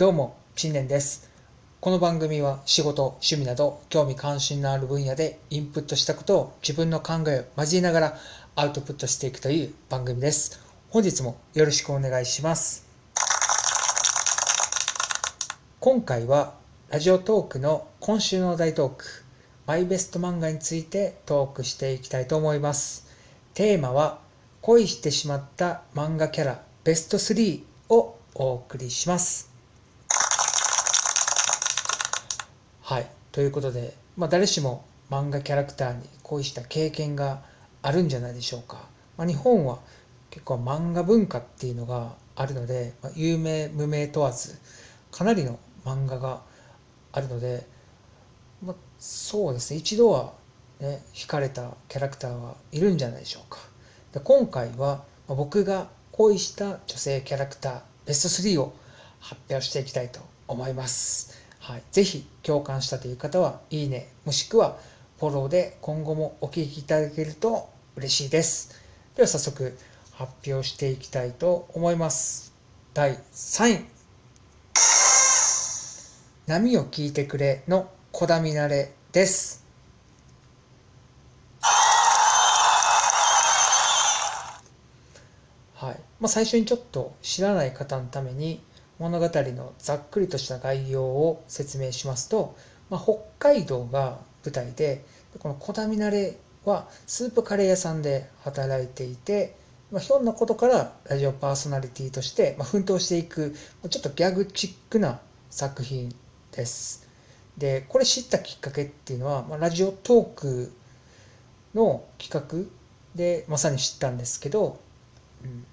どうも、陳年です。この番組は仕事、趣味など興味関心のある分野でインプットしたことを自分の考えを交えながらアウトプットしていくという番組です。本日もよろしくお願いします。今回はラジオトークの今週の大トーク、マイベスト漫画についてトークしていきたいと思います。テーマは恋してしまった漫画キャラベスト3をお送りします。はい。ということで、まあ、誰しも漫画キャラクターに恋した経験があるんじゃないでしょうか。まあ、日本は結構漫画文化っていうのがあるので、まあ、有名無名問わずかなりの漫画があるので、まあ、そうですね一度はね惹かれたキャラクターはいるんじゃないでしょうか。で今回は僕が恋した女性キャラクターベスト3を発表していきたいと思います。はい、ぜひ共感したという方はいいねもしくはフォローで今後もお聞きいただけると嬉しいです。では早速発表していきたいと思います。第3位波を聞いてくれの小田みなれです。はいまあ、最初にちょっと知らない方のために物語のざっくりとした概要を説明しますと、まあ、北海道が舞台でこの小田みなれはスープカレー屋さんで働いていて、まあ、ひょんなことからラジオパーソナリティとして、ま、奮闘していくちょっとギャグチックな作品です。でこれ知ったきっかけっていうのは、まあ、ラジオトークの企画でまさに知ったんですけど、うん、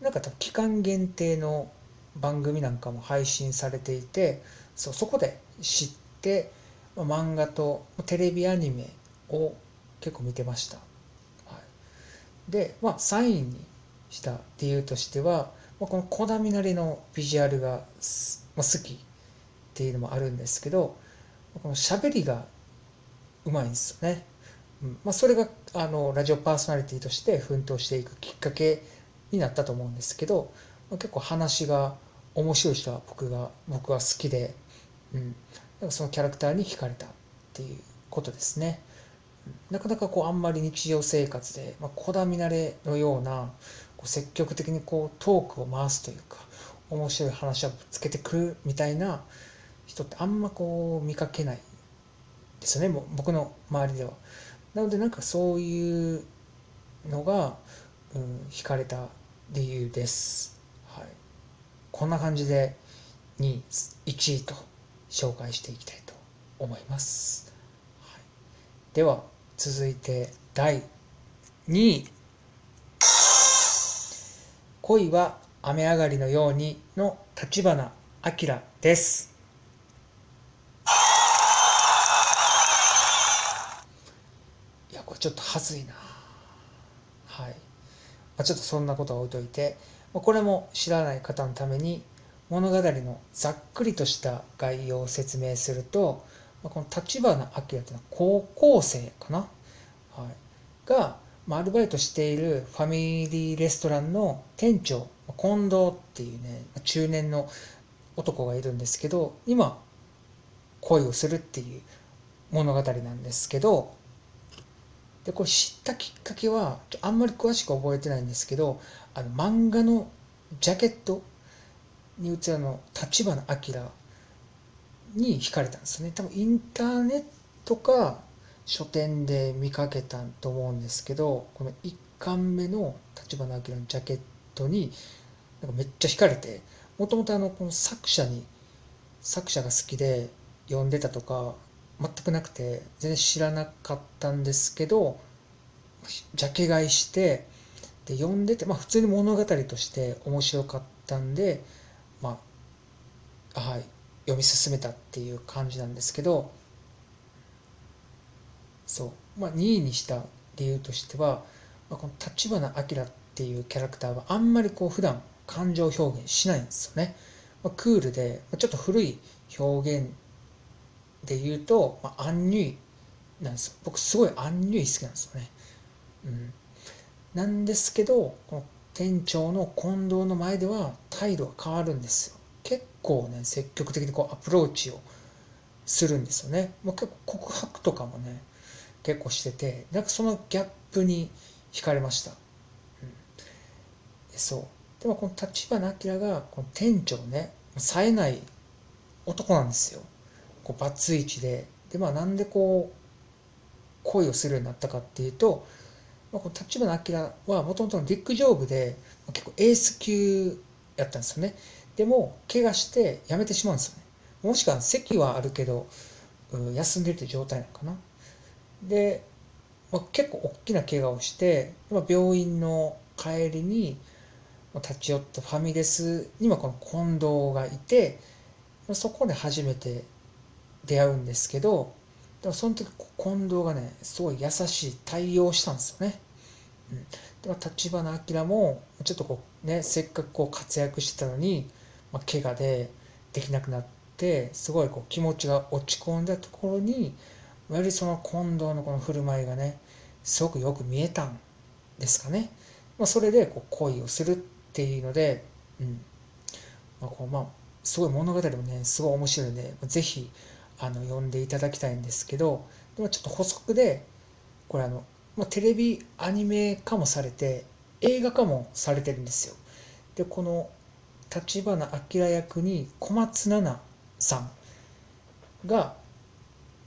なんか期間限定の番組なんかも配信されていてそうそこで知って、漫画とテレビアニメを結構見てました。はい、で、まあ、3位にした理由としては、まあ、この小田みなりのビジュアルが、まあ、好きっていうのもあるんですけどこの喋りがうまいんですよね。うんまあ、それがあのラジオパーソナリティとして奮闘していくきっかけになったと思うんですけど、結構話が面白い人は僕が僕は好きで、うん、なんかそのキャラクターに惹かれたっていうことですね。なかなかこうあんまり日常生活で、まあ、小田みなれのようなこう積極的にこうトークを回すというか面白い話をぶつけてくるみたいな人ってあんまこう見かけないですよねも僕の周りでは。なのでなんかそういうのが、うん、惹かれた理由です。こんな感じで2位1位と紹介していきたいと思います。はい、では続いて第2位「恋は雨上がりのように」の立花明です。いやこれちょっとはずいな。はい、まあ、ちょっとそんなことは置いといて。これも知らない方のために物語のざっくりとした概要を説明するとこの立花明っていうのは高校生かな、はい、がアルバイトしているファミリーレストランの店長近藤っていうね中年の男がいるんですけど今恋をするっていう物語なんですけどでこれ知ったきっかけはあんまり詳しく覚えてないんですけどあの漫画のジャケットに映るの立花明に惹かれたんですね。多分インターネットか書店で見かけたと思うんですけどこの1巻目の立花明のジャケットになんかめっちゃ惹かれてもともとこの作者に作者が好きで読んでたとか全くなくて全然知らなかったんですけどジャケ買いしてで読んでて、まあ、普通に物語として面白かったんで、まあはい、読み進めたっていう感じなんですけどそう、まあ、2位にした理由としては、まあ、この立花明っていうキャラクターはあんまりこう普段感情表現しないんですよね。まあ、クールでまあちょっと古い表現で言うと、まあ、アンニュイなんです。僕すごいアンニュイ好きなんですよね。うん。なんですけど、この店長の近藤の前では態度が変わるんですよ。結構ね積極的にこうアプローチをするんですよね、まあ、結構告白とかもね結構しててなんかそのギャップに惹かれました、うん、そう。でもこの立花明がこの店長ね冴えない男なんですよ。こうバツイチで。でまあなんでこう恋をするようになったかっていうと、まあ、この立花明はもともと陸上部で結構エース級やったんですよね。でも怪我して辞めてしまうんですよね。もしくは席はあるけど休んでるって状態なのかな。で、まあ、結構大きな怪我をして、まあ、病院の帰りに立ち寄ったファミレスにはこの近藤がいてそこで初めて出会うんですけどでもその時近藤がねすごい優しい対応したんですよね。うん、で立花明もちょっとこうねせっかくこう活躍してたのに、まあ、怪我でできなくなってすごいこう気持ちが落ち込んだところによりその近藤のこの振る舞いがねすごくよく見えたんですかね。まあ、それでこう恋をするっていうので、うんまあこうまあ、すごい物語もねすごい面白いので是非あの読んでいただきたいんですけどでもちょっと補足でこれあの、まあ、テレビアニメ化もされて映画化もされてるんですよ。でこの立花明役に小松菜奈さんが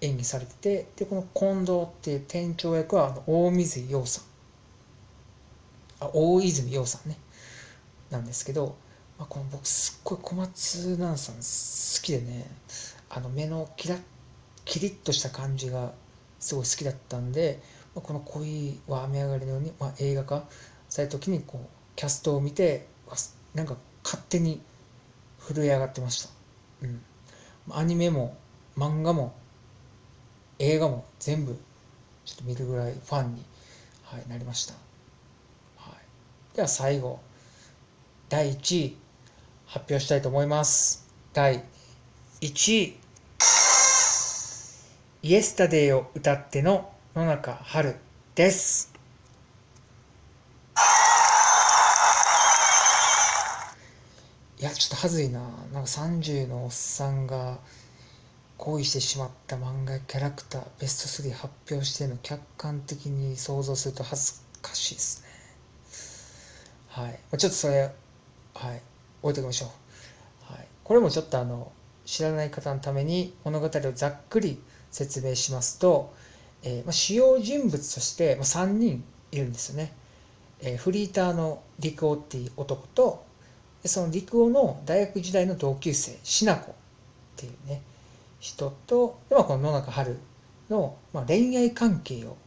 演技されててでこの近藤っていう店長役はあの大水洋さん。あ大泉洋さんね。なんですけど、まあ、この僕すっごい小松菜奈さん好きでねあの目のキラッキリッとした感じがすごい好きだったんで、まあ、この恋は雨上がりのように、まあ、映画化された時にこうキャストを見てなんか勝手に震え上がってました、うん、アニメも漫画も映画も全部ちょっと見るぐらいファンに、はい、なりました、はい、では最後第1位発表したいと思います。第1位。イエスタデイを歌っての野中春です。いやちょっとはずいな。なんか30のおっさんが恋してしまった漫画キャラクターベスト3発表しての客観的に想像すると恥ずかしいですね。はい。ちょっとそれはい。置いときましょう、はい、これもちょっとあの知らない方のために物語をざっくり説明しますと、え、ま、主要人物として、ま、3人いるんですよね、え、フリーターの陸王っていう男とその陸王の大学時代の同級生しなこっていうね人とで、まあ、この野中春の、ま、恋愛関係を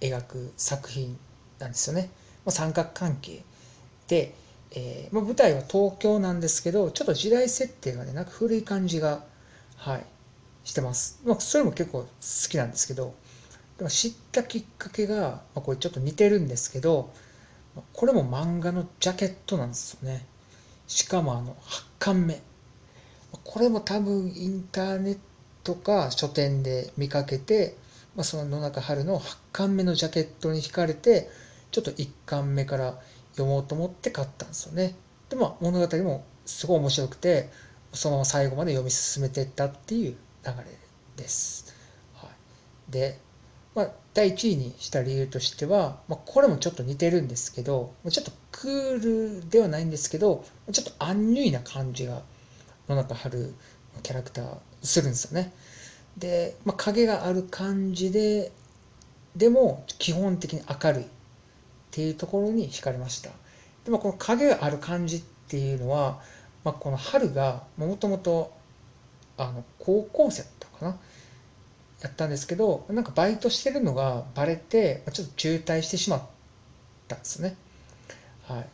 描く作品なんですよね、ま、三角関係でえー、ま、舞台は東京なんですけどちょっと時代設定がねなんか古い感じがはい。してます、まあ、それも結構好きなんですけどでも知ったきっかけが、まあ、これちょっと似てるんですけどこれも漫画のジャケットなんですよね。しかもあの8巻目。これも多分インターネットか書店で見かけて、まあ、その野中春の8巻目のジャケットに惹かれてちょっと1巻目から読もうと思って買ったんですよね。でも物語もすごい面白くてそのまま最後まで読み進めていったっていう流れです。はい、で、まあ、第1位にした理由としては、まあ、これもちょっと似てるんですけどちょっとクールではないんですけどちょっとアンニュイな感じが野中春のキャラクターするんですよね。で、まあ、影がある感じででも基本的に明るいっていうところに惹かれましたでもこの影がある感じっていうのは、まあ、この春がもともとあの高校生だったかな？やったんですけどなんかバイトしてるのがバレてちょっと渋滞してしまったんですね。はい。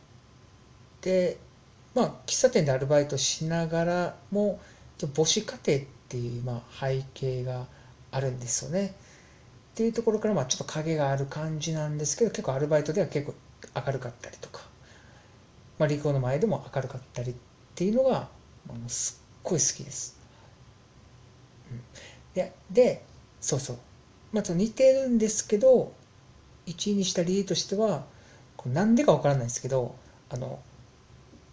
でまあ喫茶店でアルバイトしながらも母子家庭っていうまあ背景があるんですよね。っていうところからまあちょっと影がある感じなんですけど結構アルバイトでは結構明るかったりとか、まあ、リコの前でも明るかったりっていうのがもうすっごい好きです。ででそうそうまず似てるんですけど1位にした理由としてはなんでかわからないですけどあの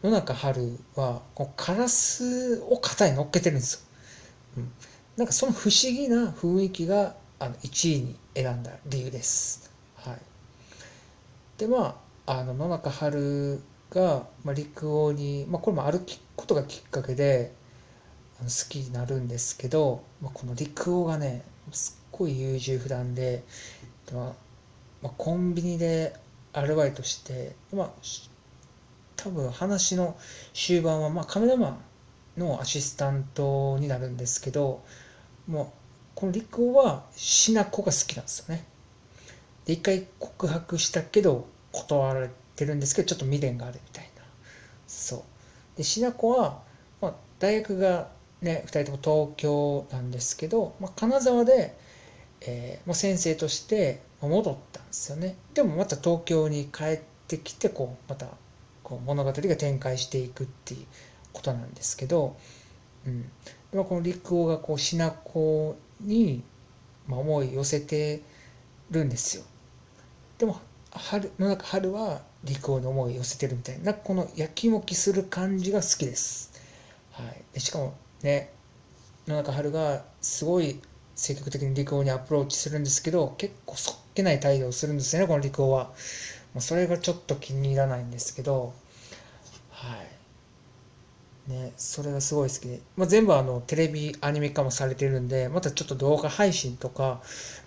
野中春はこうカラスを肩に乗っけてるんですよ。うん、なんかその不思議な雰囲気があの1位に選んだ理由です。はい、でまああの野中春が、まあ、陸王に、まあ、これもあることがきっかけで好きになるんですけど、まあ、この陸王がねすっごい優柔不断で、まあまあ、コンビニでアルバイトして、まあ、多分話の終盤は、まあ、カメラマンのアシスタントになるんですけどもうこの陸王はしなこが好きなんですよね。で一回告白したけど断られてるんですけどちょっと未練があるみたいなそうでしなこは、まあ、大学がね2人とも東京なんですけど、まあ、金沢で、えー、もう先生として戻ったんですよね。でもまた東京に帰ってきてこうまたこう物語が展開していくっていうことなんですけど、うん、でもこの陸王がこうしなこに、まあ、思い寄せてるんですよ。でも春の中春は陸王に思い寄せてるみたいなこのやきもきする感じが好きです、はい、でしかもね。野中春がすごい積極的に陸王にアプローチするんですけど結構そっけない態度をするんですよねこの陸王は。もうそれがちょっと気に入らないんですけど。はい。ねそれがすごい好きで、まあ、全部あのテレビアニメ化もされてるんでまたちょっと動画配信とか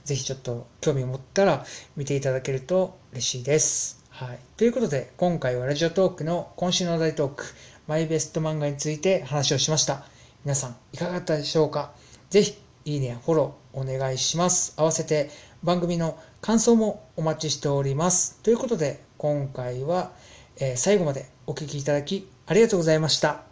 ぜひちょっと興味を持ったら見ていただけると嬉しいです。はい。ということで今回はラジオトークの今週の大トークマイベスト漫画について話をしました。皆さんいかがだったでしょうか？ぜひいいねフォローお願いします。合わせて番組の感想もお待ちしております。ということで今回は、え最後までお聴きいただきありがとうございました。